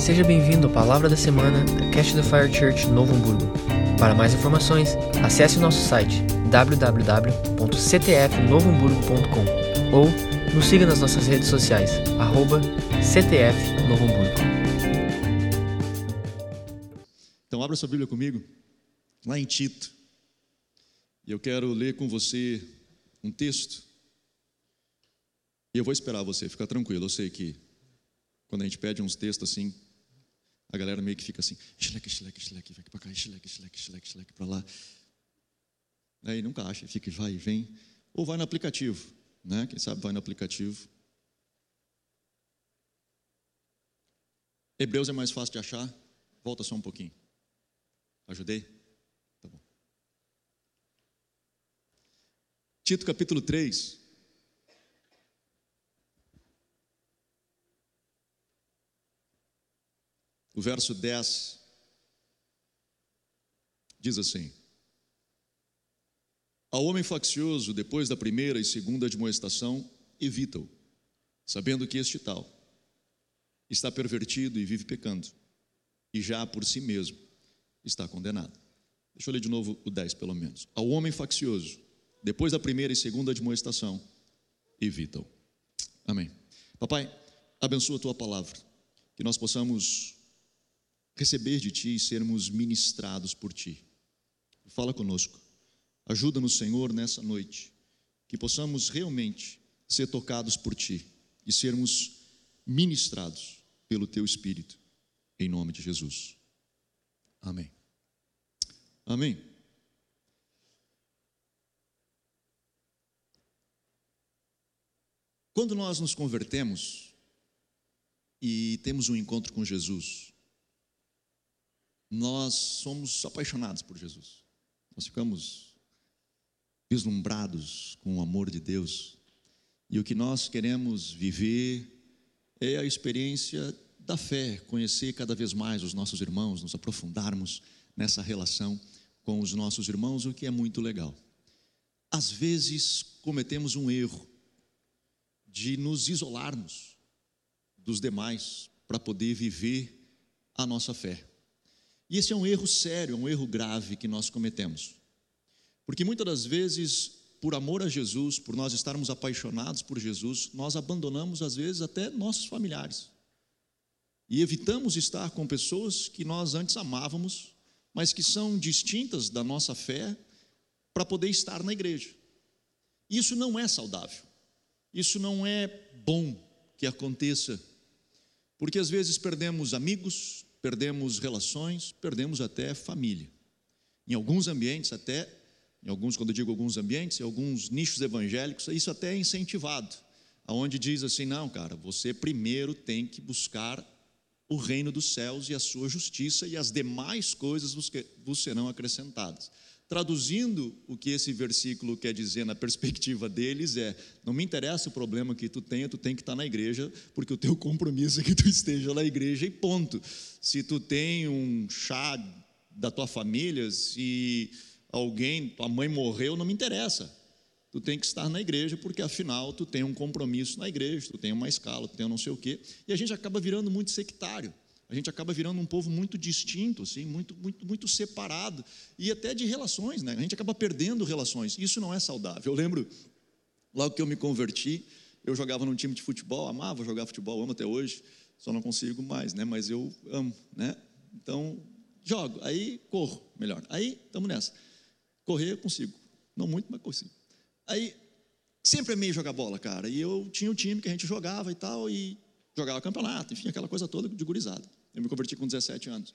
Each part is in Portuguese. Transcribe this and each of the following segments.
Seja bem-vindo à Palavra da Semana da Cash the Fire Church Novo Hamburgo. Para mais informações, acesse o nosso site www.ctfnovohamburgo.com ou nos siga nas nossas redes sociais, arroba Novo Hamburgo. Então, abra sua Bíblia comigo, lá em Tito. E eu quero ler com você um texto. E eu vou esperar você, fica tranquilo. Eu sei que quando a gente pede uns textos assim, a galera meio que fica assim, xleque, xleque, xleque, vai para cá, xleque, xleque, xleque, xleque para lá. Aí nunca acha, fica, vai e vem. Ou vai no aplicativo, né? Quem sabe vai no aplicativo. Hebreus é mais fácil de achar. Volta só um pouquinho. Ajudei? Tá bom. Tito capítulo 3. O verso 10 diz assim: Ao homem faccioso, depois da primeira e segunda admoestação, evita-o, sabendo que este tal está pervertido e vive pecando, e já por si mesmo está condenado. Deixa eu ler de novo o 10, pelo menos. Ao homem faccioso, depois da primeira e segunda admoestação, evita-o. Amém. Papai, abençoa a tua palavra, que nós possamos receber de Ti e sermos ministrados por Ti. Fala conosco. Ajuda-nos, Senhor, nessa noite, que possamos realmente ser tocados por Ti e sermos ministrados pelo Teu Espírito, em nome de Jesus. Amém. Amém. Quando nós nos convertemos e temos um encontro com Jesus, nós somos apaixonados por Jesus. Nós ficamos vislumbrados com o amor de Deus. E o que nós queremos viver é a experiência da fé, conhecer cada vez mais os nossos irmãos, nos aprofundarmos nessa relação com os nossos irmãos, o que é muito legal. Às vezes cometemos um erro de nos isolarmos dos demais para poder viver a nossa fé. E esse é um erro sério, é um erro grave que nós cometemos. Porque muitas das vezes, por amor a Jesus, por nós estarmos apaixonados por Jesus, nós abandonamos às vezes até nossos familiares. E evitamos estar com pessoas que nós antes amávamos, mas que são distintas da nossa fé, para poder estar na igreja. Isso não é saudável. Isso não é bom que aconteça, porque às vezes perdemos amigos, perdemos relações, perdemos até família. Em alguns ambientes, até, em alguns, quando eu digo alguns ambientes, em alguns nichos evangélicos, isso até é incentivado, aonde diz assim: não, cara, você primeiro tem que buscar o reino dos céus e a sua justiça, e as demais coisas vos serão acrescentadas. Traduzindo o que esse versículo quer dizer na perspectiva deles é: não me interessa o problema que tu tenha, tu tem que estar na igreja, porque o teu compromisso é que tu esteja na igreja e ponto. Se tu tem um chá da tua família, se alguém, tua mãe morreu, não me interessa. Tu tem que estar na igreja, porque afinal tu tem um compromisso na igreja, tu tem uma escala, tu tem um não sei o quê, e a gente acaba virando muito sectário a gente acaba virando um povo muito distinto, assim, muito, muito, muito separado, e até de relações, né? A gente acaba perdendo relações. Isso não é saudável. Eu lembro, logo que eu me converti, eu jogava num time de futebol, amava jogar futebol, amo até hoje, só não consigo mais, né? Mas eu amo, né? Então, jogo, aí corro melhor. Aí, estamos nessa. Correr eu consigo. Não muito, mas consigo. Aí, sempre amei jogar bola, cara. E eu tinha um time que a gente jogava e tal, e jogava campeonato, enfim, aquela coisa toda de gurizada. Eu me converti com 17 anos.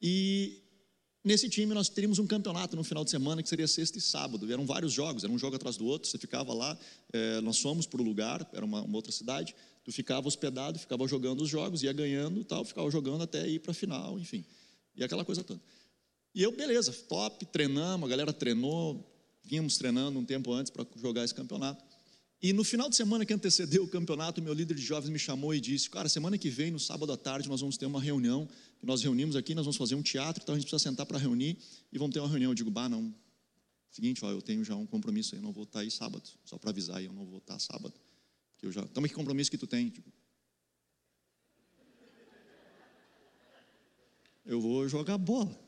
E nesse time nós teríamos um campeonato no final de semana que seria sexta e sábado. Eram vários jogos, era um jogo atrás do outro. Você ficava lá, é, nós fomos para o lugar, era uma, uma, outra cidade. Tu ficava hospedado, ficava jogando os jogos, ia ganhando e tal, ficava jogando até ir para a final, enfim. E aquela coisa toda. E eu, beleza, top, treinamos, a galera treinou, vínhamos treinando um tempo antes para jogar esse campeonato. E no final de semana que antecedeu o campeonato, meu líder de jovens me chamou e disse: Cara, semana que vem, no sábado à tarde, nós vamos ter uma reunião. Nós reunimos aqui, nós vamos fazer um teatro, então a gente precisa sentar para reunir e vamos ter uma reunião. Eu digo: Bah, não. Seguinte, ó, eu tenho já um compromisso aí, não vou estar aí sábado. Só para avisar aí, eu não vou estar sábado. Que eu já. Então, que compromisso que tu tem? Digo, eu vou jogar bola.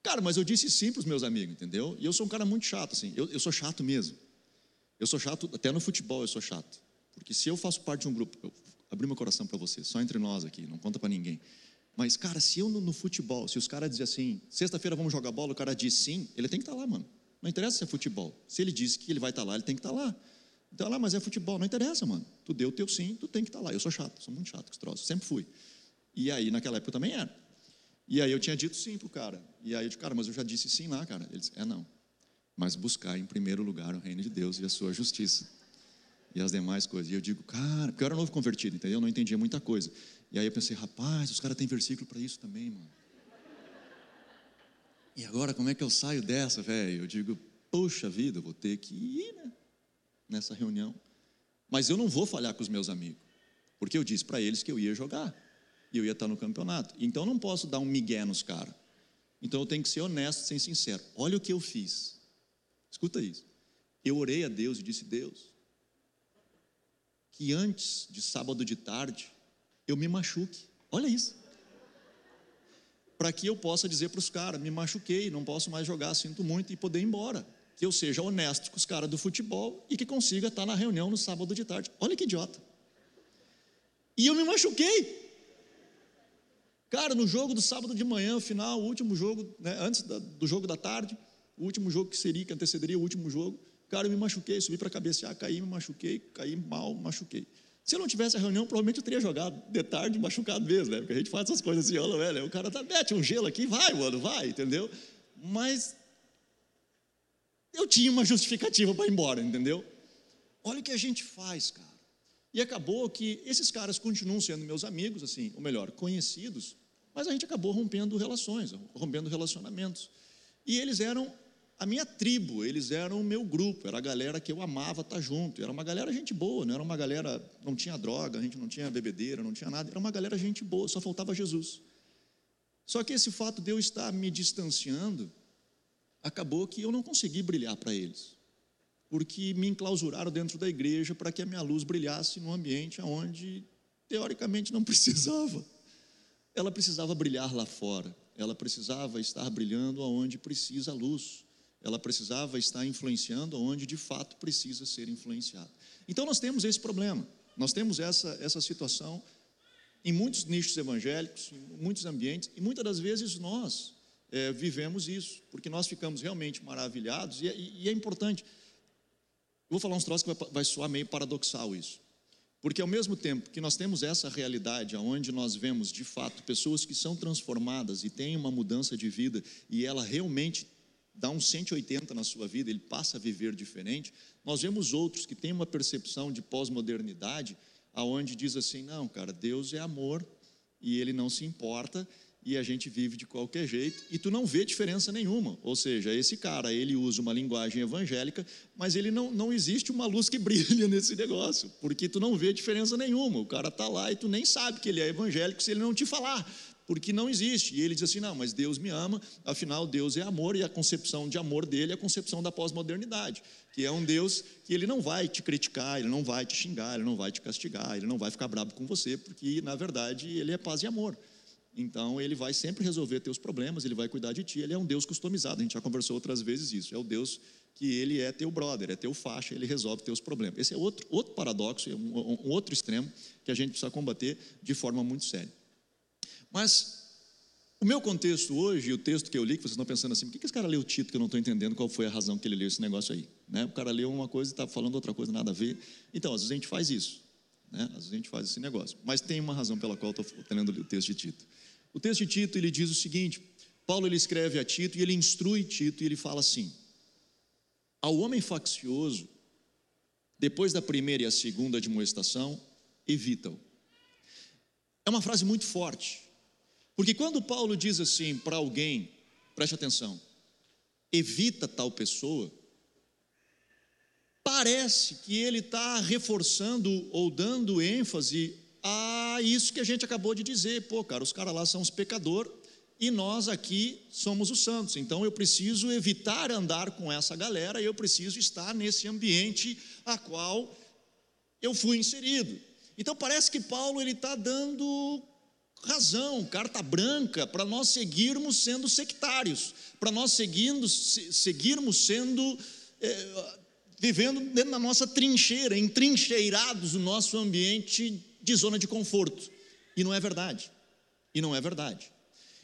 Cara, mas eu disse sim para os meus amigos, entendeu? E eu sou um cara muito chato, assim. Eu, eu sou chato mesmo. Eu sou chato, até no futebol eu sou chato. Porque se eu faço parte de um grupo, eu abri meu coração para você, só entre nós aqui, não conta para ninguém. Mas, cara, se eu no, no futebol, se os caras dizem assim, sexta-feira vamos jogar bola, o cara diz sim, ele tem que estar tá lá, mano. Não interessa se é futebol. Se ele disse que ele vai estar tá lá, ele tem que estar tá lá. Então, lá, mas é futebol, não interessa, mano. Tu deu o teu sim, tu tem que estar tá lá. Eu sou chato, sou muito chato com esse troço, sempre fui. E aí, naquela época eu também era. E aí eu tinha dito sim pro cara. E aí eu disse, cara, mas eu já disse sim lá, cara. Ele disse, é não. Mas buscar em primeiro lugar o reino de Deus e a sua justiça. E as demais coisas. E eu digo, cara, porque eu era novo convertido, entendeu? Eu não entendia muita coisa. E aí eu pensei, rapaz, os caras têm versículo para isso também, mano. E agora como é que eu saio dessa, velho? Eu digo, poxa vida, eu vou ter que ir, né? Nessa reunião. Mas eu não vou falhar com os meus amigos. Porque eu disse para eles que eu ia jogar e eu ia estar no campeonato. Então eu não posso dar um migué nos caras. Então eu tenho que ser honesto, ser sincero. Olha o que eu fiz. Escuta isso. Eu orei a Deus e disse: Deus, que antes de sábado de tarde eu me machuque. Olha isso. Para que eu possa dizer para os caras: me machuquei, não posso mais jogar, sinto muito e poder ir embora. Que eu seja honesto com os caras do futebol e que consiga estar na reunião no sábado de tarde. Olha que idiota. E eu me machuquei. Cara, no jogo do sábado de manhã, final, último jogo, né, antes da, do jogo da tarde, o último jogo que seria, que antecederia o último jogo, cara, eu me machuquei, subi para cabecear, caí, me machuquei, caí mal, machuquei. Se eu não tivesse a reunião, provavelmente eu teria jogado de tarde machucado mesmo, né? Porque a gente faz essas coisas assim, olha, velho, o cara tá, mete um gelo aqui, vai, mano, vai, entendeu? Mas eu tinha uma justificativa para ir embora, entendeu? Olha o que a gente faz, cara. E acabou que esses caras continuam sendo meus amigos, assim, ou melhor, conhecidos, mas a gente acabou rompendo relações, rompendo relacionamentos. E eles eram a minha tribo, eles eram o meu grupo, era a galera que eu amava estar junto. Era uma galera gente boa, não era uma galera, não tinha droga, a gente não tinha bebedeira, não tinha nada, era uma galera gente boa, só faltava Jesus. Só que esse fato de eu estar me distanciando, acabou que eu não consegui brilhar para eles, porque me enclausuraram dentro da igreja para que a minha luz brilhasse num ambiente onde, teoricamente, não precisava ela precisava brilhar lá fora, ela precisava estar brilhando aonde precisa a luz, ela precisava estar influenciando aonde de fato precisa ser influenciado. Então nós temos esse problema, nós temos essa, essa situação em muitos nichos evangélicos, em muitos ambientes, e muitas das vezes nós é, vivemos isso, porque nós ficamos realmente maravilhados, e é, e é importante. Eu vou falar uns troços que vai, vai soar meio paradoxal isso. Porque ao mesmo tempo que nós temos essa realidade onde nós vemos de fato pessoas que são transformadas e têm uma mudança de vida e ela realmente dá um 180 na sua vida, ele passa a viver diferente, nós vemos outros que têm uma percepção de pós-modernidade aonde diz assim: "Não, cara, Deus é amor e ele não se importa e a gente vive de qualquer jeito e tu não vê diferença nenhuma. Ou seja, esse cara, ele usa uma linguagem evangélica, mas ele não, não existe uma luz que brilha nesse negócio, porque tu não vê diferença nenhuma. O cara está lá e tu nem sabe que ele é evangélico se ele não te falar, porque não existe. E ele diz assim: não, mas Deus me ama, afinal, Deus é amor e a concepção de amor dele é a concepção da pós-modernidade, que é um Deus que ele não vai te criticar, ele não vai te xingar, ele não vai te castigar, ele não vai ficar bravo com você, porque na verdade ele é paz e amor. Então ele vai sempre resolver teus problemas, ele vai cuidar de ti, ele é um Deus customizado. A gente já conversou outras vezes isso. É o Deus que ele é teu brother, é teu faixa, ele resolve teus problemas. Esse é outro, outro paradoxo, um, um outro extremo que a gente precisa combater de forma muito séria. Mas o meu contexto hoje, o texto que eu li, que vocês estão pensando assim, por que, esse cara leu o título que eu não estou entendendo qual foi a razão que ele leu esse negócio aí? Né? O cara leu uma coisa e está falando outra coisa, nada a ver. Então, às vezes a gente faz isso. Né? Às vezes a gente faz esse negócio. Mas tem uma razão pela qual eu estou lendo o texto de Tito. O texto de Tito ele diz o seguinte: Paulo ele escreve a Tito e ele instrui Tito e ele fala assim: Ao homem faccioso, depois da primeira e a segunda admoestação, evita-o. É uma frase muito forte, porque quando Paulo diz assim para alguém, preste atenção, evita tal pessoa, parece que ele está reforçando ou dando ênfase a isso que a gente acabou de dizer. Pô, cara, os caras lá são os pecadores e nós aqui somos os santos. Então eu preciso evitar andar com essa galera e eu preciso estar nesse ambiente a qual eu fui inserido. Então parece que Paulo ele está dando razão, carta branca para nós seguirmos sendo sectários, para nós seguindo, seguirmos sendo é, vivendo dentro da nossa trincheira, entrincheirados no nosso ambiente de zona de conforto. E não é verdade. E não é verdade.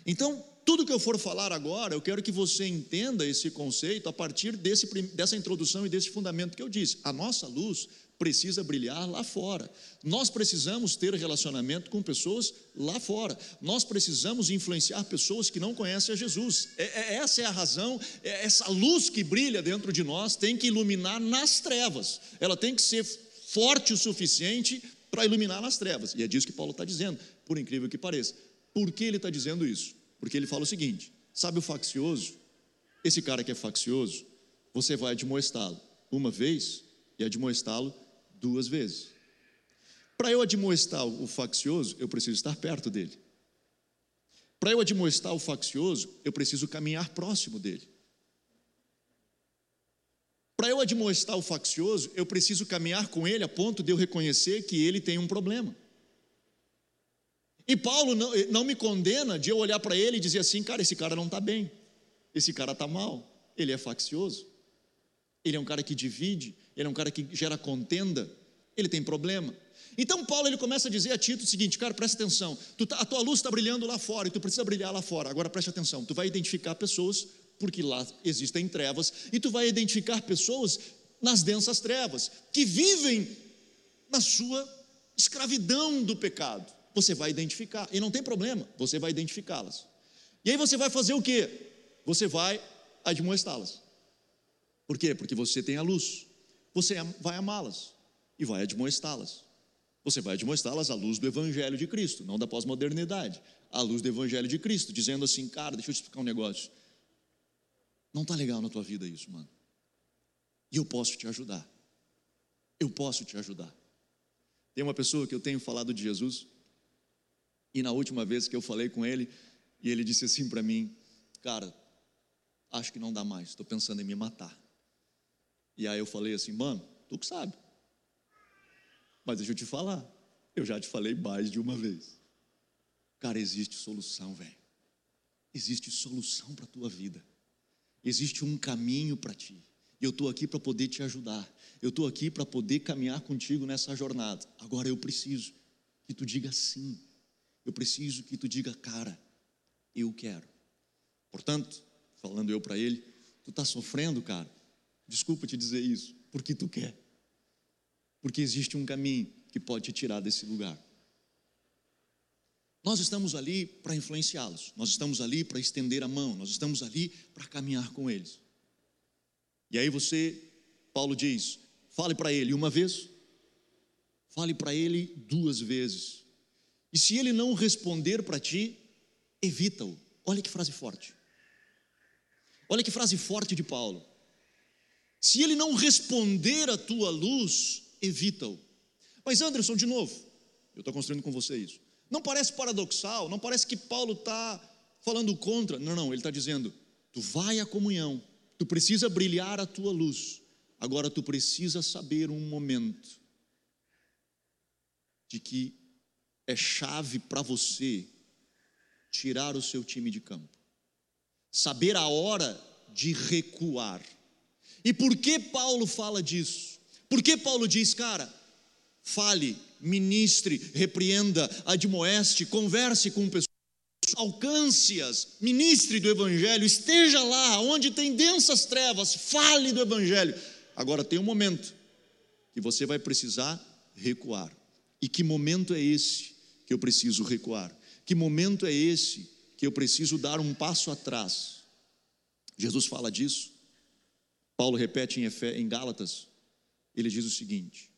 Então, tudo que eu for falar agora, eu quero que você entenda esse conceito a partir desse, dessa introdução e desse fundamento que eu disse. A nossa luz precisa brilhar lá fora. Nós precisamos ter relacionamento com pessoas lá fora. Nós precisamos influenciar pessoas que não conhecem a Jesus. É, é, essa é a razão, é, essa luz que brilha dentro de nós tem que iluminar nas trevas. Ela tem que ser forte o suficiente para iluminar nas trevas. E é disso que Paulo está dizendo, por incrível que pareça. Por que ele está dizendo isso? Porque ele fala o seguinte: sabe o faccioso? Esse cara que é faccioso, você vai admoestá-lo uma vez e admoestá-lo duas vezes. Para eu admoestar o faccioso, eu preciso estar perto dele. Para eu admoestar o faccioso, eu preciso caminhar próximo dele. Para eu admoestar o faccioso, eu preciso caminhar com ele a ponto de eu reconhecer que ele tem um problema. E Paulo não, não me condena de eu olhar para ele e dizer assim: cara, esse cara não está bem, esse cara está mal, ele é faccioso, ele é um cara que divide, ele é um cara que gera contenda, ele tem problema. Então Paulo ele começa a dizer a Tito o seguinte, cara, presta atenção, tá, a tua luz está brilhando lá fora e tu precisa brilhar lá fora. Agora preste atenção, tu vai identificar pessoas porque lá existem trevas e tu vai identificar pessoas nas densas trevas que vivem na sua escravidão do pecado. Você vai identificar e não tem problema, você vai identificá-las. E aí você vai fazer o quê? Você vai admoestá-las. Por quê? Porque você tem a luz. Você vai amá-las e vai admoestá-las. Você vai admoestá-las à luz do Evangelho de Cristo, não da pós-modernidade, à luz do Evangelho de Cristo, dizendo assim, cara, deixa eu te explicar um negócio. Não está legal na tua vida isso, mano. E eu posso te ajudar. Eu posso te ajudar. Tem uma pessoa que eu tenho falado de Jesus, e na última vez que eu falei com ele, e ele disse assim para mim: Cara, acho que não dá mais, estou pensando em me matar. E aí eu falei assim, mano, tu que sabe. Mas deixa eu te falar, eu já te falei mais de uma vez. Cara, existe solução, velho. Existe solução para a tua vida. Existe um caminho para ti. E eu estou aqui para poder te ajudar. Eu estou aqui para poder caminhar contigo nessa jornada. Agora eu preciso que tu diga sim. Eu preciso que tu diga, cara, eu quero. Portanto, falando eu para ele, tu está sofrendo, cara. Desculpa te dizer isso, porque tu quer porque existe um caminho que pode te tirar desse lugar. Nós estamos ali para influenciá-los, nós estamos ali para estender a mão, nós estamos ali para caminhar com eles. E aí você, Paulo diz: fale para ele uma vez, fale para ele duas vezes. E se ele não responder para ti, evita-o. Olha que frase forte. Olha que frase forte de Paulo. Se ele não responder à tua luz, evita-o. Mas Anderson, de novo, eu estou construindo com você isso. Não parece paradoxal, não parece que Paulo está falando contra. Não, não, ele está dizendo: tu vai à comunhão, tu precisa brilhar a tua luz. Agora tu precisa saber um momento de que é chave para você tirar o seu time de campo. Saber a hora de recuar. E por que Paulo fala disso? Por que Paulo diz, cara, fale, ministre, repreenda, admoeste, converse com pessoas, alcance-as, ministre do Evangelho, esteja lá onde tem densas trevas, fale do Evangelho. Agora tem um momento que você vai precisar recuar. E que momento é esse que eu preciso recuar? Que momento é esse que eu preciso dar um passo atrás? Jesus fala disso. Paulo repete em Gálatas ele diz o seguinte: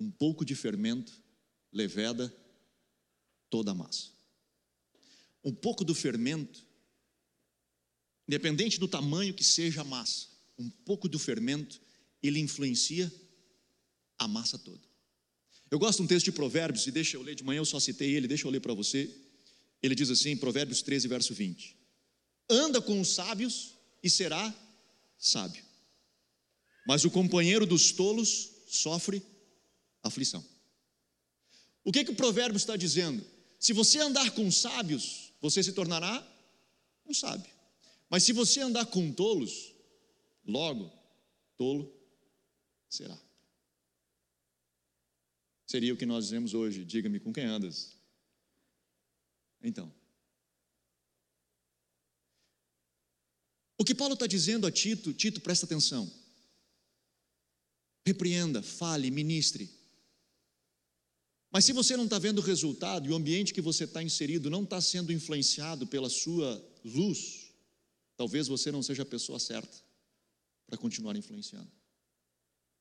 um pouco de fermento leveda toda a massa. Um pouco do fermento, independente do tamanho que seja a massa, um pouco do fermento, ele influencia a massa toda. Eu gosto de um texto de Provérbios, e deixa eu ler de manhã, eu só citei ele, deixa eu ler para você. Ele diz assim, Provérbios 13, verso 20: Anda com os sábios e será sábio mas o companheiro dos tolos sofre aflição. O que, que o provérbio está dizendo? Se você andar com sábios, você se tornará um sábio. Mas se você andar com tolos, logo, tolo será. Seria o que nós dizemos hoje: diga-me com quem andas. Então, o que Paulo está dizendo a Tito, Tito, presta atenção. Repreenda, fale, ministre. Mas se você não está vendo o resultado e o ambiente que você está inserido não está sendo influenciado pela sua luz, talvez você não seja a pessoa certa para continuar influenciando.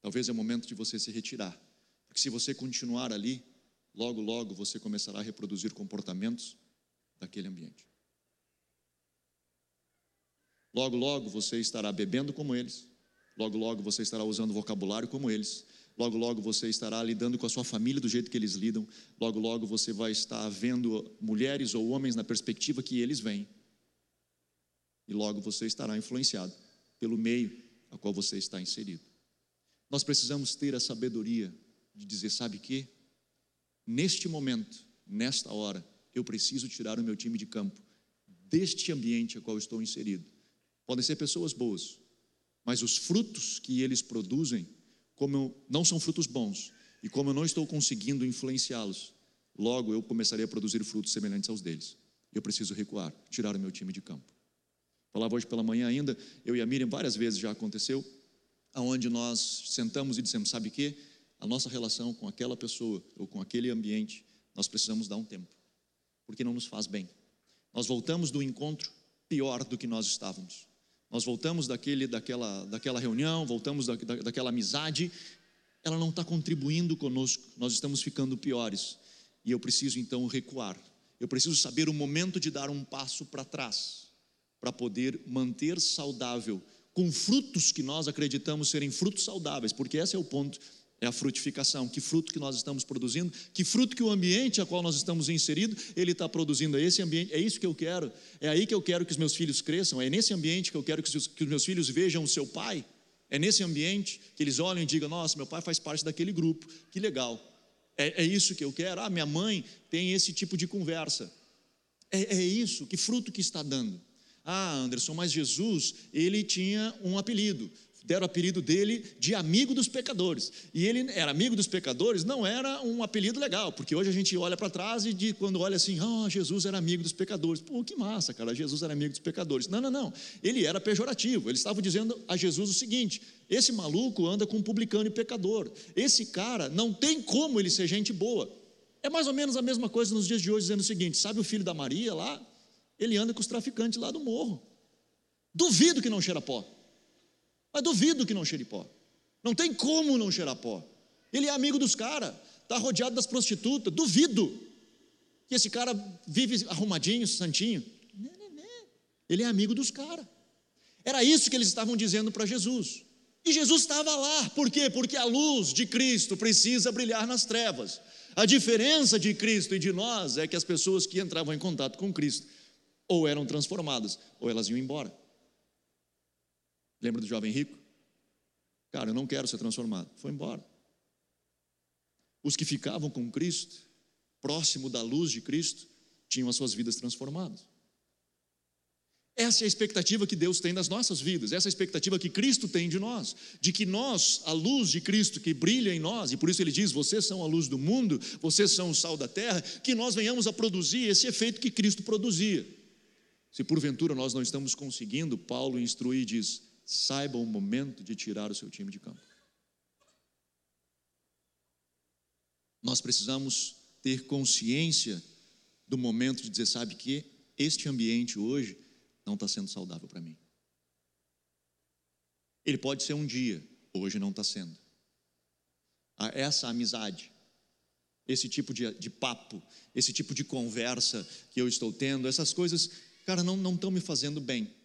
Talvez é o momento de você se retirar porque se você continuar ali, logo, logo você começará a reproduzir comportamentos daquele ambiente. Logo, logo você estará bebendo como eles. Logo, logo você estará usando vocabulário como eles. Logo, logo você estará lidando com a sua família do jeito que eles lidam. Logo, logo você vai estar vendo mulheres ou homens na perspectiva que eles veem. E logo você estará influenciado pelo meio a qual você está inserido. Nós precisamos ter a sabedoria de dizer: sabe que? Neste momento, nesta hora, eu preciso tirar o meu time de campo deste ambiente a qual estou inserido. Podem ser pessoas boas, mas os frutos que eles produzem, como eu, não são frutos bons, e como eu não estou conseguindo influenciá-los, logo eu começarei a produzir frutos semelhantes aos deles. Eu preciso recuar, tirar o meu time de campo. Falava hoje pela manhã ainda, eu e a Miriam várias vezes já aconteceu, aonde nós sentamos e dissemos, sabe o que? a nossa relação com aquela pessoa ou com aquele ambiente, nós precisamos dar um tempo, porque não nos faz bem. Nós voltamos do encontro pior do que nós estávamos. Nós voltamos daquele, daquela, daquela reunião, voltamos da, da, daquela amizade, ela não está contribuindo conosco, nós estamos ficando piores. E eu preciso então recuar. Eu preciso saber o momento de dar um passo para trás, para poder manter saudável, com frutos que nós acreditamos serem frutos saudáveis, porque esse é o ponto é a frutificação. Que fruto que nós estamos produzindo? Que fruto que o ambiente a qual nós estamos inseridos, ele está produzindo. É esse ambiente, é isso que eu quero. É aí que eu quero que os meus filhos cresçam. É nesse ambiente que eu quero que os, que os meus filhos vejam o seu pai. É nesse ambiente que eles olhem e digam: Nossa, meu pai faz parte daquele grupo. Que legal. É, é isso que eu quero. Ah, minha mãe tem esse tipo de conversa. É, é isso. Que fruto que está dando? Ah, Anderson, mas Jesus, ele tinha um apelido deram o apelido dele de amigo dos pecadores. E ele era amigo dos pecadores, não era um apelido legal, porque hoje a gente olha para trás e de, quando olha assim, ah, oh, Jesus era amigo dos pecadores. Pô, que massa, cara, Jesus era amigo dos pecadores. Não, não, não. Ele era pejorativo. Ele estava dizendo a Jesus o seguinte: esse maluco anda com um publicano e pecador. Esse cara não tem como ele ser gente boa. É mais ou menos a mesma coisa nos dias de hoje, dizendo o seguinte: sabe o filho da Maria lá? Ele anda com os traficantes lá do morro. Duvido que não cheira pó. Mas duvido que não cheire pó. Não tem como não cheirar pó. Ele é amigo dos caras, está rodeado das prostitutas. Duvido que esse cara vive arrumadinho, santinho. Ele é amigo dos caras. Era isso que eles estavam dizendo para Jesus. E Jesus estava lá, por quê? Porque a luz de Cristo precisa brilhar nas trevas. A diferença de Cristo e de nós é que as pessoas que entravam em contato com Cristo ou eram transformadas ou elas iam embora. Lembra do jovem rico? Cara, eu não quero ser transformado. Foi embora. Os que ficavam com Cristo, próximo da luz de Cristo, tinham as suas vidas transformadas. Essa é a expectativa que Deus tem das nossas vidas, essa é a expectativa que Cristo tem de nós, de que nós, a luz de Cristo que brilha em nós, e por isso ele diz: vocês são a luz do mundo, vocês são o sal da terra, que nós venhamos a produzir esse efeito que Cristo produzia. Se porventura nós não estamos conseguindo, Paulo instrui e diz: saiba o momento de tirar o seu time de campo. Nós precisamos ter consciência do momento de dizer, sabe que este ambiente hoje não está sendo saudável para mim. Ele pode ser um dia, hoje não está sendo. Essa amizade, esse tipo de, de, papo, esse tipo de conversa que eu estou tendo, essas coisas, cara, não estão me fazendo bem.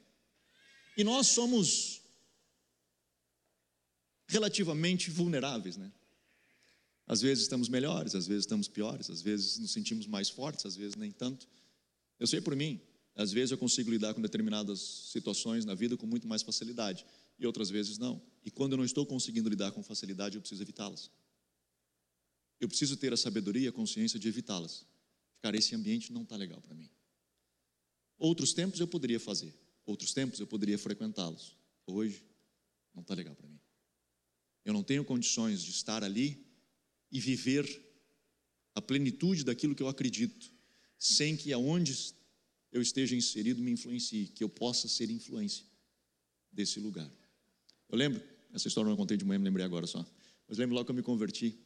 E nós somos relativamente vulneráveis, né? Às vezes estamos melhores, às vezes estamos piores, às vezes nos sentimos mais fortes, às vezes nem tanto. Eu sei por mim, às vezes eu consigo lidar com determinadas situações na vida com muito mais facilidade e outras vezes não. E quando eu não estou conseguindo lidar com facilidade, eu preciso evitá-las. Eu preciso ter a sabedoria e a consciência de evitá-las. cara, esse ambiente não está legal para mim. Outros tempos eu poderia fazer, outros tempos eu poderia frequentá-los. Hoje não está legal para mim. Eu não tenho condições de estar ali e viver a plenitude daquilo que eu acredito, sem que aonde eu esteja inserido me influencie, que eu possa ser influência desse lugar. Eu lembro, essa história eu não contei de manhã, me lembrei agora só, mas lembro logo que eu me converti.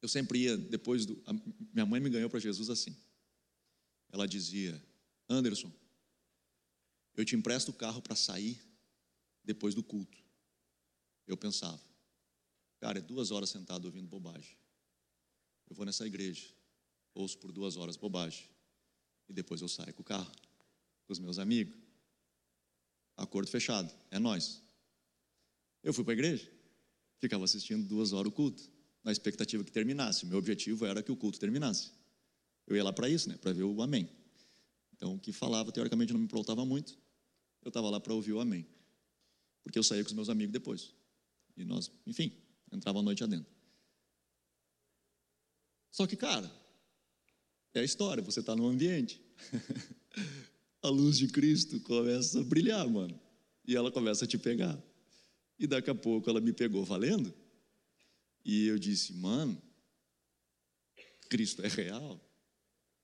Eu sempre ia, depois do. Minha mãe me ganhou para Jesus assim. Ela dizia: Anderson, eu te empresto o carro para sair depois do culto. Eu pensava, cara, é duas horas sentado ouvindo bobagem. Eu vou nessa igreja, ouço por duas horas bobagem, e depois eu saio com o carro, com os meus amigos. Acordo fechado, é nós. Eu fui para a igreja, ficava assistindo duas horas o culto, na expectativa que terminasse. O meu objetivo era que o culto terminasse. Eu ia lá para isso, né, para ver o amém. Então, o que falava, teoricamente, não me importava muito. Eu estava lá para ouvir o amém. Porque eu saía com os meus amigos depois. E nós, enfim, entrava a noite adentro. Só que, cara, é a história, você está no ambiente. a luz de Cristo começa a brilhar, mano. E ela começa a te pegar. E daqui a pouco ela me pegou valendo. E eu disse, mano, Cristo é real.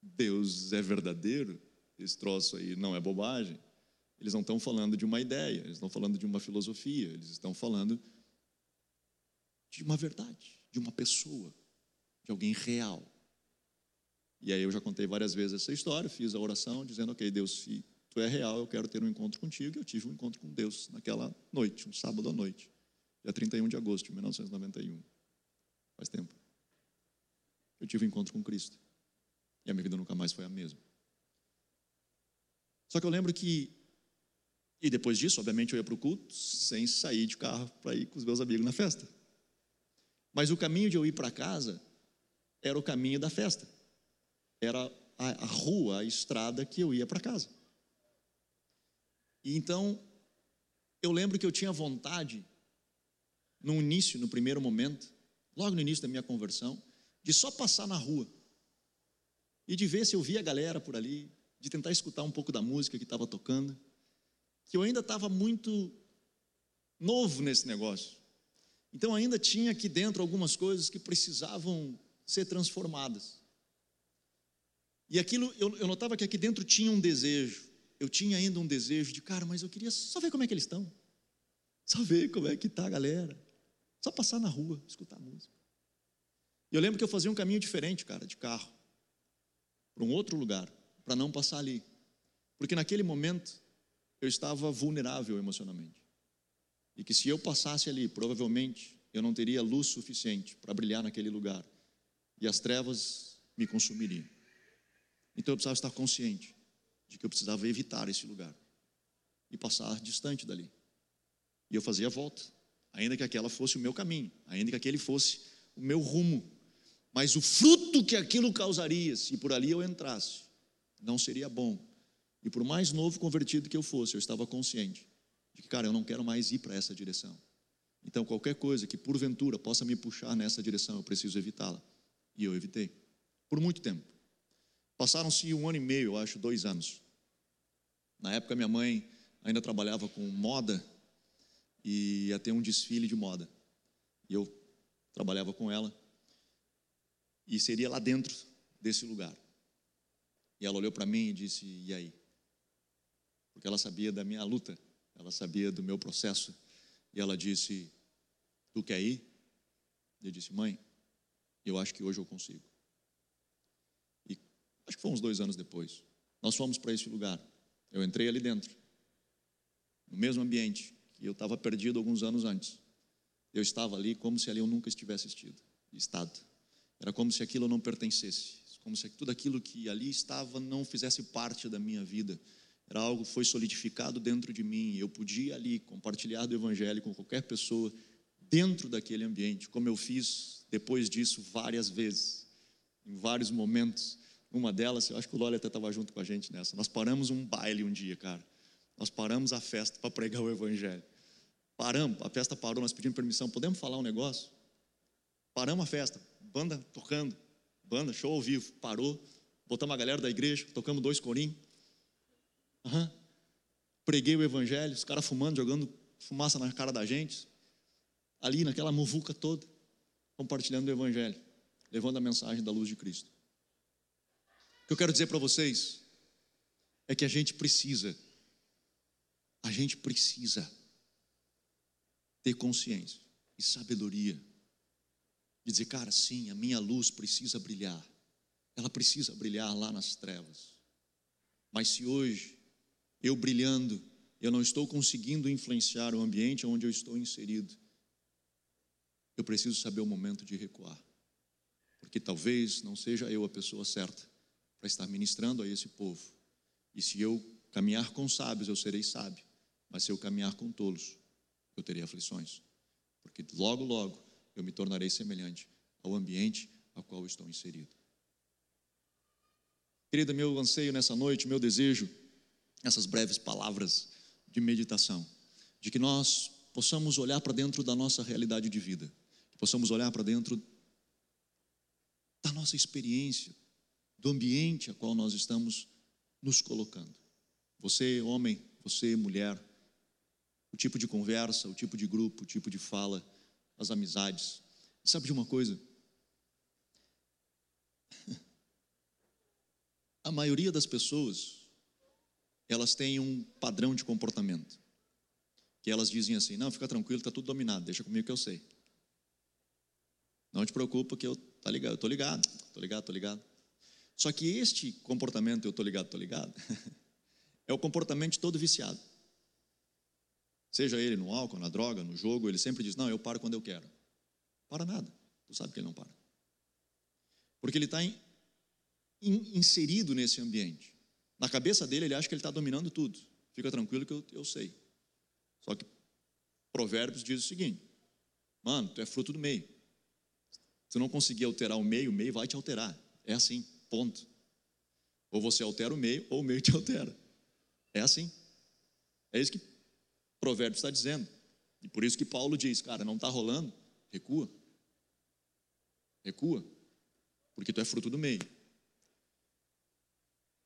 Deus é verdadeiro. Esse troço aí não é bobagem. Eles não estão falando de uma ideia, eles estão falando de uma filosofia, eles estão falando de uma verdade, de uma pessoa, de alguém real. E aí eu já contei várias vezes essa história, fiz a oração dizendo, ok, Deus, se tu é real, eu quero ter um encontro contigo. E eu tive um encontro com Deus naquela noite, um sábado à noite, dia 31 de agosto de 1991. Faz tempo. Eu tive um encontro com Cristo. E a minha vida nunca mais foi a mesma. Só que eu lembro que, e depois disso, obviamente, eu ia para o culto sem sair de carro para ir com os meus amigos na festa. Mas o caminho de eu ir para casa era o caminho da festa. Era a, a rua, a estrada que eu ia para casa. E então, eu lembro que eu tinha vontade, no início, no primeiro momento, logo no início da minha conversão, de só passar na rua e de ver se eu via a galera por ali, de tentar escutar um pouco da música que estava tocando, que eu ainda estava muito novo nesse negócio. Então ainda tinha aqui dentro algumas coisas que precisavam ser transformadas. E aquilo, eu, eu notava que aqui dentro tinha um desejo, eu tinha ainda um desejo de, cara, mas eu queria só ver como é que eles estão, só ver como é que está a galera, só passar na rua, escutar música. E eu lembro que eu fazia um caminho diferente, cara, de carro, para um outro lugar para não passar ali. Porque naquele momento eu estava vulnerável emocionalmente. E que se eu passasse ali, provavelmente eu não teria luz suficiente para brilhar naquele lugar. E as trevas me consumiriam. Então eu precisava estar consciente de que eu precisava evitar esse lugar e passar distante dali. E eu fazia a volta, ainda que aquela fosse o meu caminho, ainda que aquele fosse o meu rumo. Mas o fruto que aquilo causaria, se por ali eu entrasse, não seria bom. E por mais novo convertido que eu fosse, eu estava consciente de que, cara, eu não quero mais ir para essa direção. Então, qualquer coisa que porventura possa me puxar nessa direção, eu preciso evitá-la. E eu evitei. Por muito tempo. Passaram-se um ano e meio, eu acho, dois anos. Na época, minha mãe ainda trabalhava com moda e ia ter um desfile de moda. E eu trabalhava com ela. E seria lá dentro desse lugar. E ela olhou para mim e disse: E aí? Porque ela sabia da minha luta, ela sabia do meu processo. E ela disse: Tu quer ir? E eu disse: Mãe, eu acho que hoje eu consigo. E acho que foi uns dois anos depois. Nós fomos para esse lugar. Eu entrei ali dentro, no mesmo ambiente que eu estava perdido alguns anos antes. Eu estava ali como se ali eu nunca estivesse estado. Era como se aquilo não pertencesse como se tudo aquilo que ali estava não fizesse parte da minha vida. Era algo que foi solidificado dentro de mim. Eu podia ali compartilhar do Evangelho com qualquer pessoa dentro daquele ambiente, como eu fiz depois disso várias vezes, em vários momentos. Uma delas, eu acho que o Loli até estava junto com a gente nessa. Nós paramos um baile um dia, cara. Nós paramos a festa para pregar o Evangelho. Paramos, a festa parou, nós pedimos permissão. Podemos falar um negócio? Paramos a festa, banda tocando banda, show ao vivo, parou, botamos a galera da igreja, tocamos dois corinhos. Uhum. Preguei o evangelho, os caras fumando, jogando fumaça na cara da gente. Ali naquela muvuca toda, compartilhando o evangelho, levando a mensagem da luz de Cristo. O que eu quero dizer para vocês é que a gente precisa, a gente precisa ter consciência e sabedoria de dizer, cara, sim, a minha luz precisa brilhar, ela precisa brilhar lá nas trevas. Mas se hoje eu brilhando, eu não estou conseguindo influenciar o ambiente onde eu estou inserido, eu preciso saber o momento de recuar, porque talvez não seja eu a pessoa certa para estar ministrando a esse povo. E se eu caminhar com sábios, eu serei sábio, mas se eu caminhar com tolos, eu terei aflições, porque logo, logo eu me tornarei semelhante ao ambiente a qual estou inserido. Querida, meu anseio nessa noite, meu desejo, essas breves palavras de meditação, de que nós possamos olhar para dentro da nossa realidade de vida, que possamos olhar para dentro da nossa experiência, do ambiente a qual nós estamos nos colocando. Você, homem, você, mulher, o tipo de conversa, o tipo de grupo, o tipo de fala, as amizades. E sabe de uma coisa? A maioria das pessoas, elas têm um padrão de comportamento. Que elas dizem assim: não, fica tranquilo, está tudo dominado, deixa comigo que eu sei. Não te preocupa que eu tá ligado, eu tô ligado, tô ligado, tô ligado. Só que este comportamento, eu tô ligado, tô ligado, é o comportamento de todo viciado. Seja ele no álcool, na droga, no jogo, ele sempre diz: Não, eu paro quando eu quero. Para nada. Tu sabe que ele não para. Porque ele está in, in, inserido nesse ambiente. Na cabeça dele, ele acha que ele está dominando tudo. Fica tranquilo que eu, eu sei. Só que Provérbios diz o seguinte: Mano, tu é fruto do meio. Se não conseguir alterar o meio, o meio vai te alterar. É assim, ponto. Ou você altera o meio, ou o meio te altera. É assim. É isso que Provérbios está dizendo. E por isso que Paulo diz, cara, não está rolando, recua. Recua. Porque tu é fruto do meio.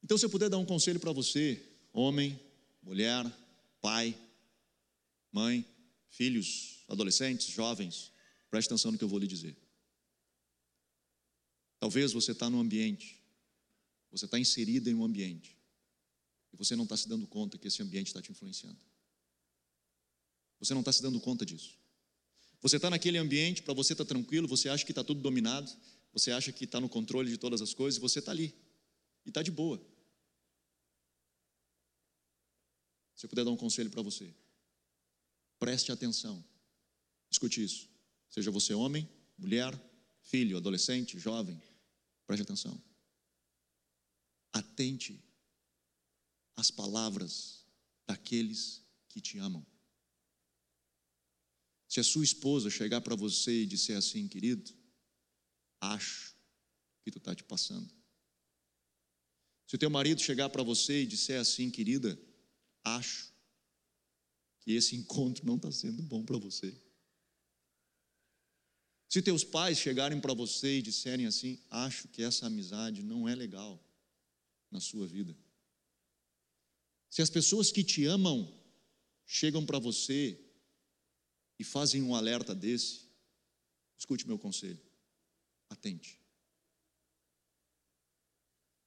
Então, se eu puder dar um conselho para você, homem, mulher, pai, mãe, filhos, adolescentes, jovens, preste atenção no que eu vou lhe dizer. Talvez você está num ambiente, você está inserido em um ambiente, e você não está se dando conta que esse ambiente está te influenciando. Você não está se dando conta disso. Você está naquele ambiente, para você estar tá tranquilo, você acha que está tudo dominado, você acha que está no controle de todas as coisas, e você está ali. E está de boa. Se eu puder dar um conselho para você, preste atenção. Escute isso. Seja você homem, mulher, filho, adolescente, jovem, preste atenção. Atente às palavras daqueles que te amam. Se a sua esposa chegar para você e disser assim, querido, acho que tu está te passando. Se o teu marido chegar para você e disser assim, querida, acho que esse encontro não está sendo bom para você. Se teus pais chegarem para você e disserem assim, acho que essa amizade não é legal na sua vida. Se as pessoas que te amam chegam para você e fazem um alerta desse, escute meu conselho, atente.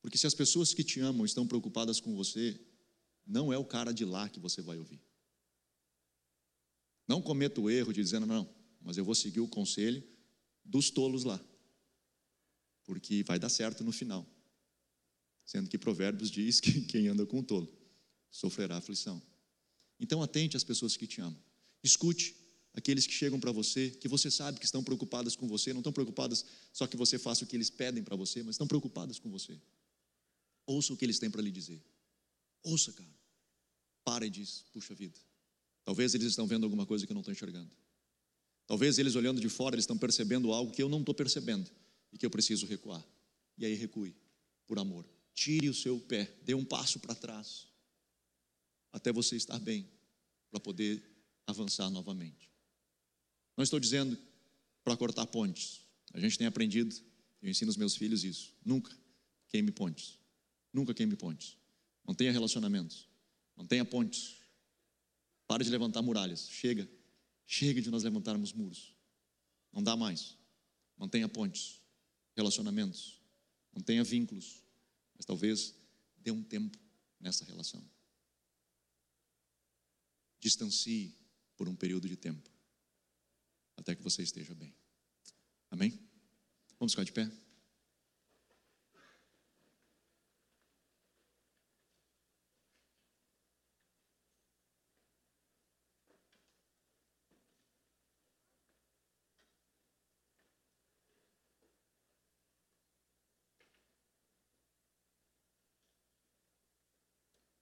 Porque se as pessoas que te amam estão preocupadas com você, não é o cara de lá que você vai ouvir. Não cometa o erro de dizer, não, mas eu vou seguir o conselho dos tolos lá, porque vai dar certo no final. Sendo que Provérbios diz que quem anda com o tolo sofrerá aflição. Então atente às pessoas que te amam. Escute aqueles que chegam para você, que você sabe que estão preocupadas com você, não estão preocupadas só que você faça o que eles pedem para você, mas estão preocupadas com você. Ouça o que eles têm para lhe dizer. Ouça, cara. Para e diz: puxa vida. Talvez eles estão vendo alguma coisa que eu não estou enxergando. Talvez eles olhando de fora, eles estão percebendo algo que eu não estou percebendo e que eu preciso recuar. E aí recue, por amor. Tire o seu pé, dê um passo para trás, até você estar bem, para poder avançar novamente. Não estou dizendo para cortar pontes. A gente tem aprendido, eu ensino os meus filhos isso. Nunca queime pontes. Nunca queime pontes. Mantenha relacionamentos. Mantenha pontes. Pare de levantar muralhas. Chega. Chega de nós levantarmos muros. Não dá mais. Mantenha pontes, relacionamentos. Mantenha vínculos. Mas talvez dê um tempo nessa relação. Distancie por um período de tempo. Até que você esteja bem. Amém? Vamos ficar de pé?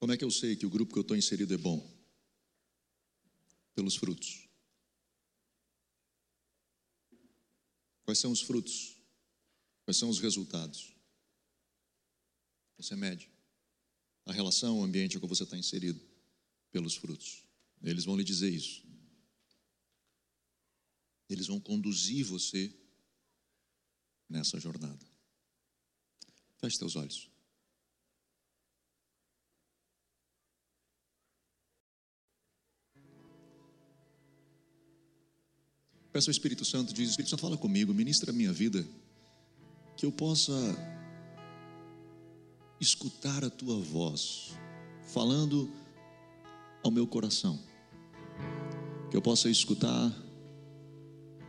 Como é que eu sei que o grupo que eu estou inserido é bom? Pelos frutos. Quais são os frutos? Quais são os resultados? Você mede a relação, o ambiente em que você está inserido pelos frutos. Eles vão lhe dizer isso. Eles vão conduzir você nessa jornada. Feche teus olhos. Peço ao Espírito Santo, diz: Espírito Santo, fala comigo, ministra a minha vida, que eu possa escutar a tua voz, falando ao meu coração, que eu possa escutar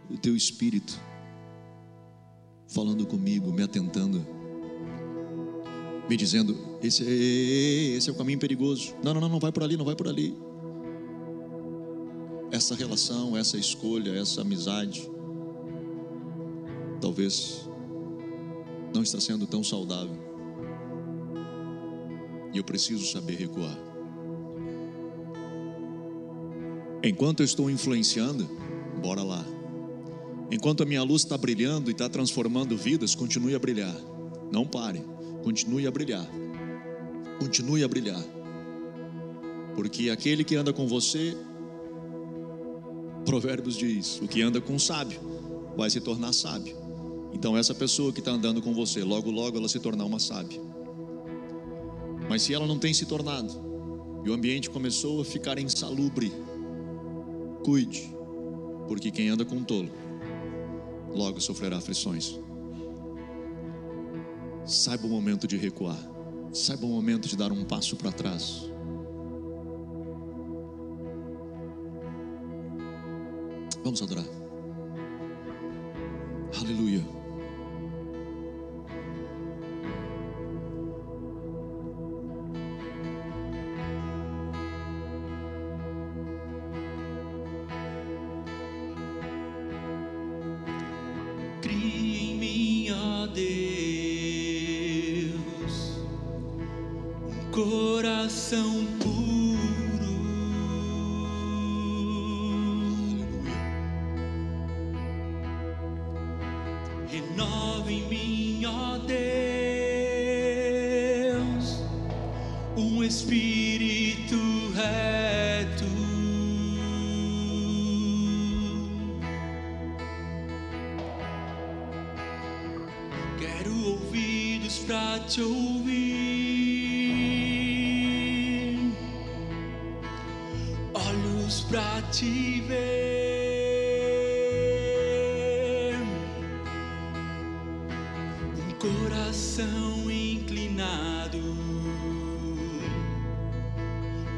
o teu Espírito falando comigo, me atentando, me dizendo: esse é, esse é o caminho perigoso. Não, não, não, não vai por ali, não vai por ali essa relação, essa escolha, essa amizade, talvez não está sendo tão saudável. E eu preciso saber recuar. Enquanto eu estou influenciando, bora lá. Enquanto a minha luz está brilhando e está transformando vidas, continue a brilhar. Não pare, continue a brilhar. Continue a brilhar. Porque aquele que anda com você Provérbios diz: o que anda com sábio vai se tornar sábio. Então, essa pessoa que está andando com você, logo, logo ela se tornar uma sábia. Mas se ela não tem se tornado, e o ambiente começou a ficar insalubre, cuide, porque quem anda com tolo, logo sofrerá aflições. Saiba o momento de recuar, saiba o momento de dar um passo para trás. Vamos adorar. Aleluia. Coração inclinado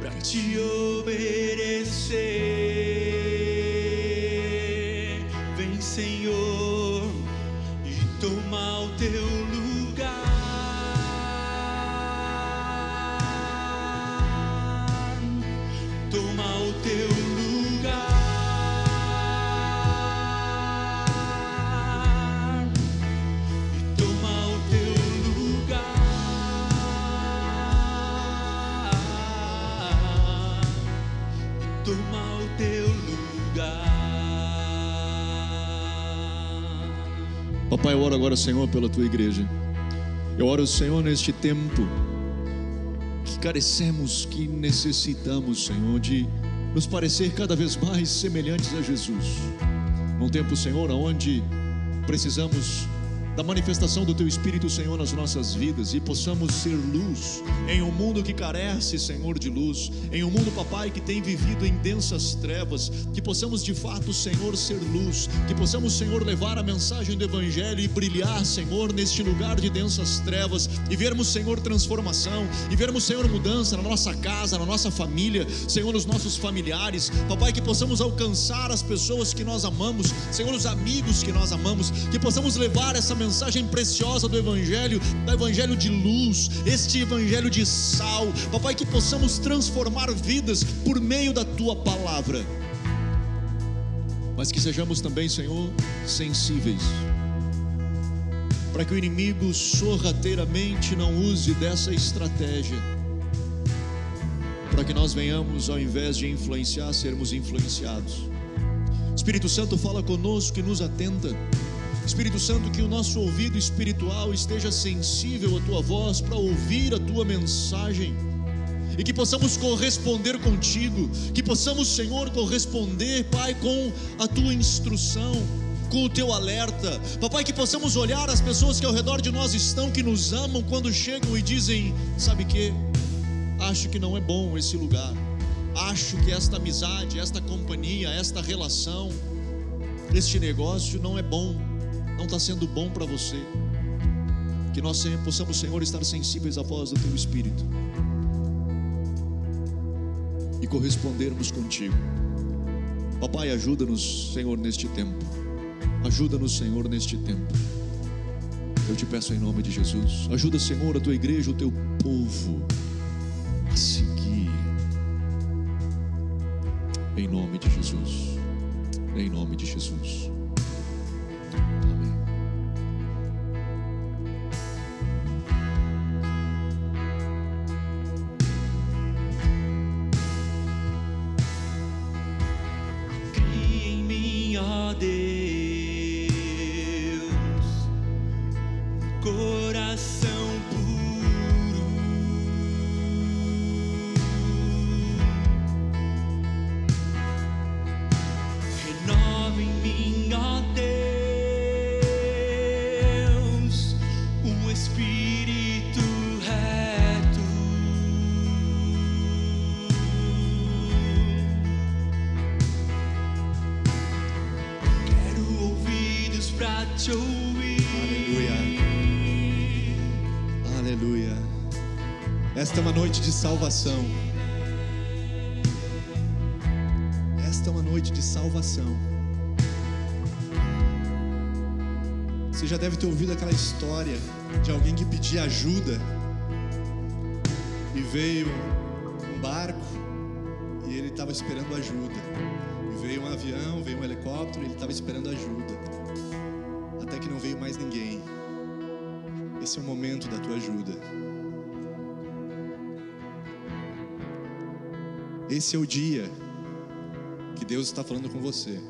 pra te obedecer. Eu oro agora, Senhor, pela tua igreja. Eu oro, Senhor, neste tempo que carecemos, que necessitamos, Senhor, de nos parecer cada vez mais semelhantes a Jesus. Num tempo, Senhor, onde precisamos da manifestação do Teu Espírito, Senhor, nas nossas vidas e possamos ser luz em um mundo que carece, Senhor, de luz, em um mundo, papai, que tem vivido em densas trevas, que possamos de fato, Senhor, ser luz, que possamos, Senhor, levar a mensagem do Evangelho e brilhar, Senhor, neste lugar de densas trevas e vermos, Senhor, transformação e vermos, Senhor, mudança na nossa casa, na nossa família, Senhor, nos nossos familiares, papai, que possamos alcançar as pessoas que nós amamos, Senhor, os amigos que nós amamos, que possamos levar essa mensagem mensagem preciosa do Evangelho, do Evangelho de luz, este Evangelho de sal, papai, que possamos transformar vidas por meio da tua palavra, mas que sejamos também, Senhor, sensíveis, para que o inimigo sorrateiramente não use dessa estratégia, para que nós venhamos, ao invés de influenciar, sermos influenciados. Espírito Santo fala conosco e nos atenda. Espírito Santo, que o nosso ouvido espiritual esteja sensível à tua voz para ouvir a tua mensagem. E que possamos corresponder contigo, que possamos, Senhor, corresponder, Pai, com a tua instrução, com o teu alerta, papai, que possamos olhar as pessoas que ao redor de nós estão, que nos amam, quando chegam e dizem: Sabe que? Acho que não é bom esse lugar, acho que esta amizade, esta companhia, esta relação, este negócio não é bom não está sendo bom para você. Que nós possamos, Senhor, estar sensíveis à voz do Teu Espírito e correspondermos contigo. Papai, ajuda-nos, Senhor, neste tempo. Ajuda-nos, Senhor, neste tempo. Eu te peço em nome de Jesus. Ajuda, Senhor, a tua igreja, o teu povo a seguir. Em nome de Jesus. Em nome de Jesus. Salvação. Esta é uma noite de salvação. Você já deve ter ouvido aquela história de alguém que pedia ajuda e veio um barco e ele estava esperando ajuda. E veio um avião, veio um helicóptero e ele estava esperando ajuda. Até que não veio mais ninguém. Esse é o momento da tua ajuda. Esse é o dia que Deus está falando com você.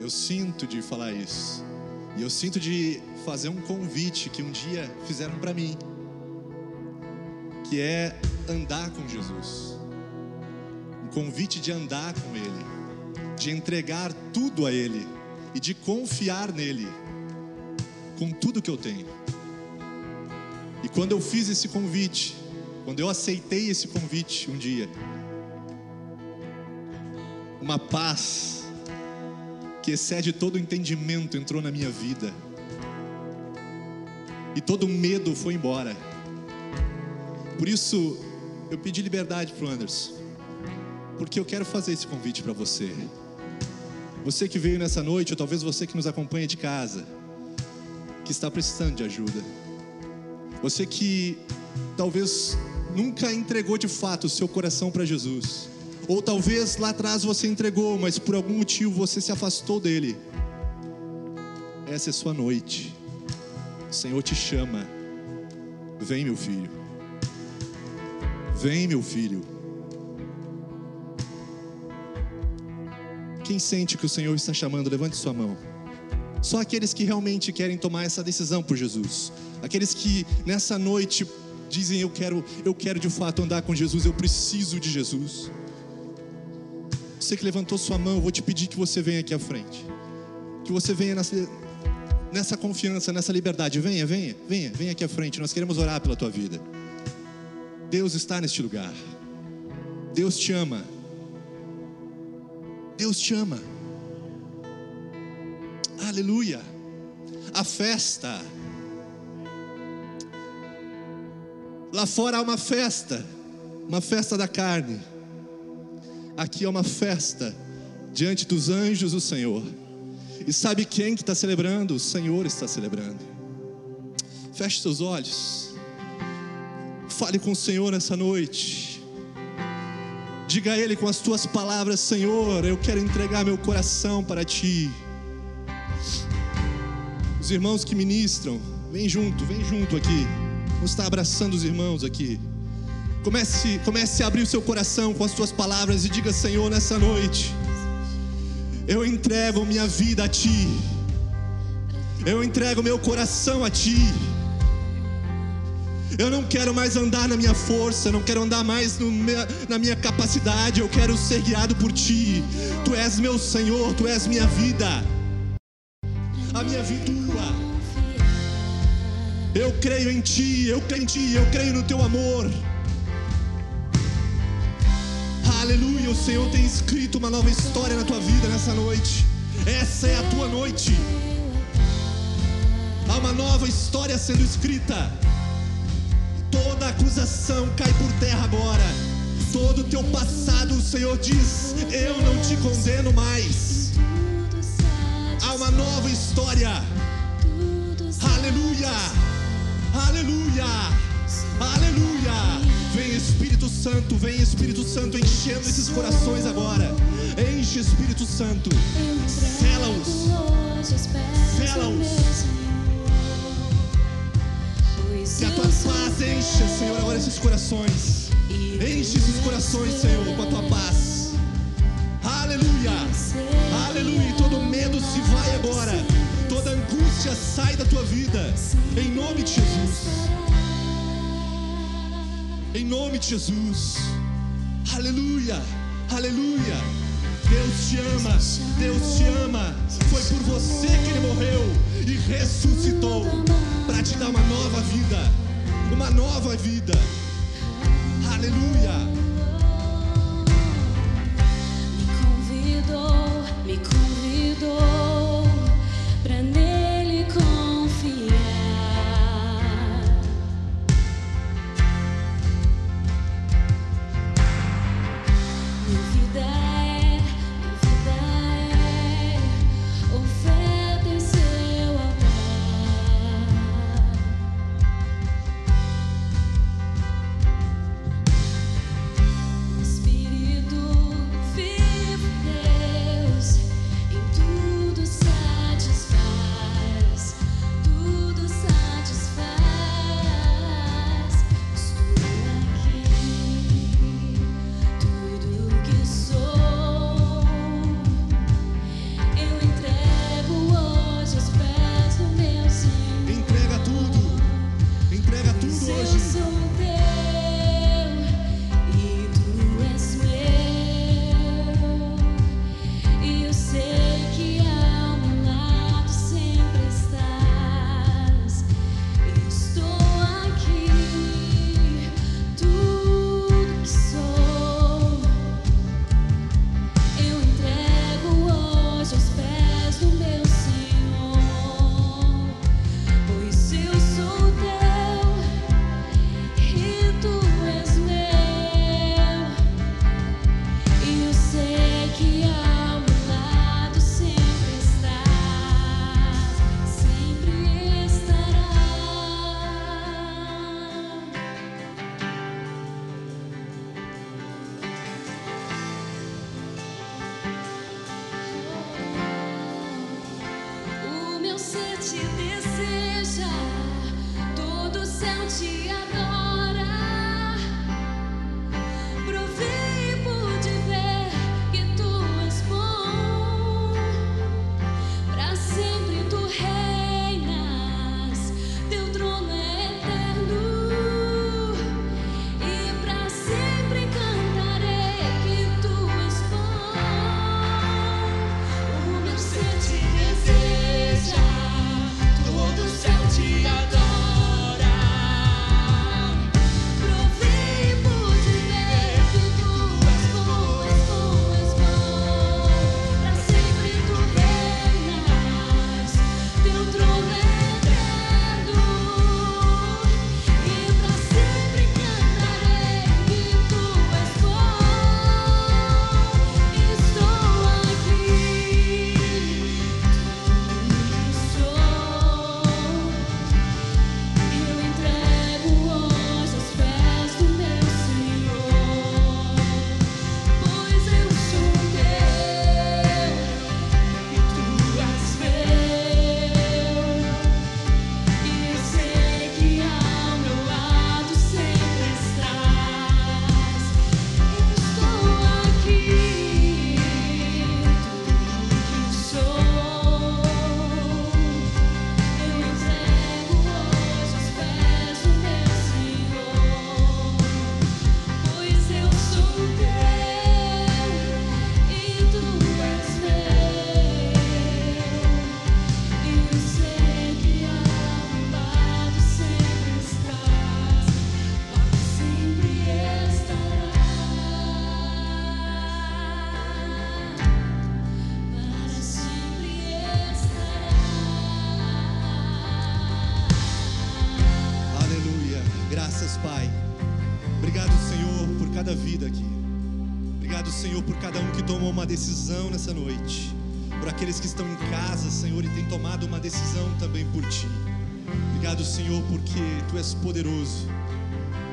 Eu sinto de falar isso. E eu sinto de fazer um convite que um dia fizeram para mim, que é andar com Jesus. Um convite de andar com Ele, de entregar tudo a Ele e de confiar nele com tudo que eu tenho. E quando eu fiz esse convite, quando eu aceitei esse convite um dia, uma paz que excede todo entendimento entrou na minha vida. E todo medo foi embora. Por isso, eu pedi liberdade para o Anderson. Porque eu quero fazer esse convite para você. Você que veio nessa noite, ou talvez você que nos acompanha de casa, que está precisando de ajuda você que talvez nunca entregou de fato o seu coração para Jesus. Ou talvez lá atrás você entregou, mas por algum motivo você se afastou dele. Essa é sua noite. O Senhor te chama. Vem, meu filho. Vem, meu filho. Quem sente que o Senhor está chamando, levante sua mão. Só aqueles que realmente querem tomar essa decisão por Jesus. Aqueles que nessa noite dizem eu quero, eu quero de fato andar com Jesus, eu preciso de Jesus. você que levantou sua mão, eu vou te pedir que você venha aqui à frente. Que você venha nessa, nessa confiança, nessa liberdade. Venha, venha, venha, venha aqui à frente. Nós queremos orar pela tua vida. Deus está neste lugar. Deus te ama. Deus te ama. Aleluia. A festa. Lá fora há uma festa, uma festa da carne. Aqui é uma festa diante dos anjos do Senhor. E sabe quem que está celebrando? O Senhor está celebrando. Feche seus olhos. Fale com o Senhor nessa noite. Diga a Ele com as tuas palavras: Senhor, eu quero entregar meu coração para Ti. Os irmãos que ministram, vem junto, vem junto aqui. Vamos estar abraçando os irmãos aqui. Comece, comece a abrir o seu coração com as tuas palavras e diga: Senhor, nessa noite, eu entrego minha vida a Ti. Eu entrego meu coração a Ti. Eu não quero mais andar na minha força, não quero andar mais meu, na minha capacidade, eu quero ser guiado por Ti. Tu és meu Senhor, Tu és minha vida. A minha vida. Eu creio em Ti, eu creio em Ti, eu creio no Teu amor. Aleluia, o Senhor tem escrito uma nova história na tua vida nessa noite. Essa é a tua noite. Há uma nova história sendo escrita. Toda acusação cai por terra agora. Todo o teu passado, o Senhor diz: Eu não te condeno mais. Há uma nova história. Aleluia, aleluia, aleluia. Vem Espírito Santo, vem Espírito Santo enchendo esses corações agora. Enche Espírito Santo. Sela-os. Sela-os. Que a tua paz encha, Senhor, agora esses corações. Enche esses corações, Senhor, com a tua paz. Aleluia. Aleluia. E todo medo se vai agora. Toda angústia sai da tua vida. Em nome de Jesus. Em nome de Jesus. Aleluia. Aleluia. Deus te ama. Deus te ama. Foi por você que ele morreu e ressuscitou para te dar uma nova vida. Uma nova vida. Aleluia. Me convidou, me convidou and te deseja, todo céu te adora. Têm tomado uma decisão também por Ti. Obrigado, Senhor, porque Tu és poderoso.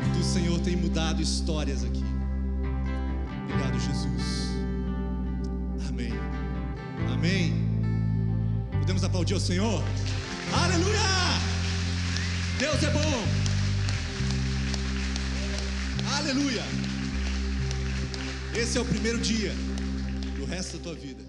E Tu, Senhor, tem mudado histórias aqui. Obrigado, Jesus. Amém. Amém. Podemos aplaudir o Senhor? Aleluia! Deus é bom. Aleluia. Esse é o primeiro dia do resto da tua vida.